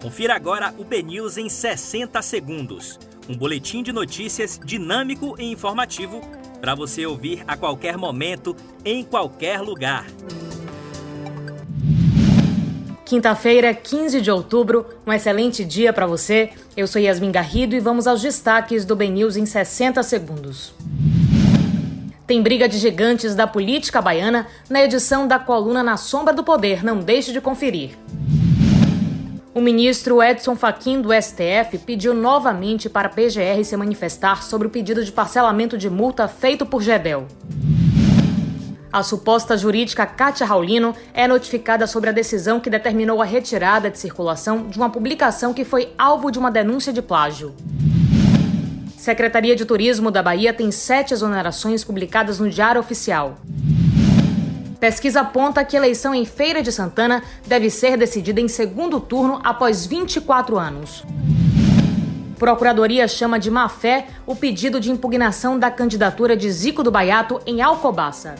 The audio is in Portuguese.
Confira agora o BNews em 60 segundos. Um boletim de notícias dinâmico e informativo para você ouvir a qualquer momento, em qualquer lugar. Quinta-feira, 15 de outubro, um excelente dia para você. Eu sou Yasmin Garrido e vamos aos destaques do BNews em 60 segundos. Tem briga de gigantes da política baiana na edição da coluna Na Sombra do Poder. Não deixe de conferir. O ministro Edson Fachin do STF pediu novamente para a PGR se manifestar sobre o pedido de parcelamento de multa feito por Gedel. A suposta jurídica Kátia Raulino é notificada sobre a decisão que determinou a retirada de circulação de uma publicação que foi alvo de uma denúncia de plágio. Secretaria de Turismo da Bahia tem sete exonerações publicadas no Diário Oficial. Pesquisa aponta que a eleição em Feira de Santana deve ser decidida em segundo turno após 24 anos. Procuradoria chama de má fé o pedido de impugnação da candidatura de Zico do Baiato em Alcobaça.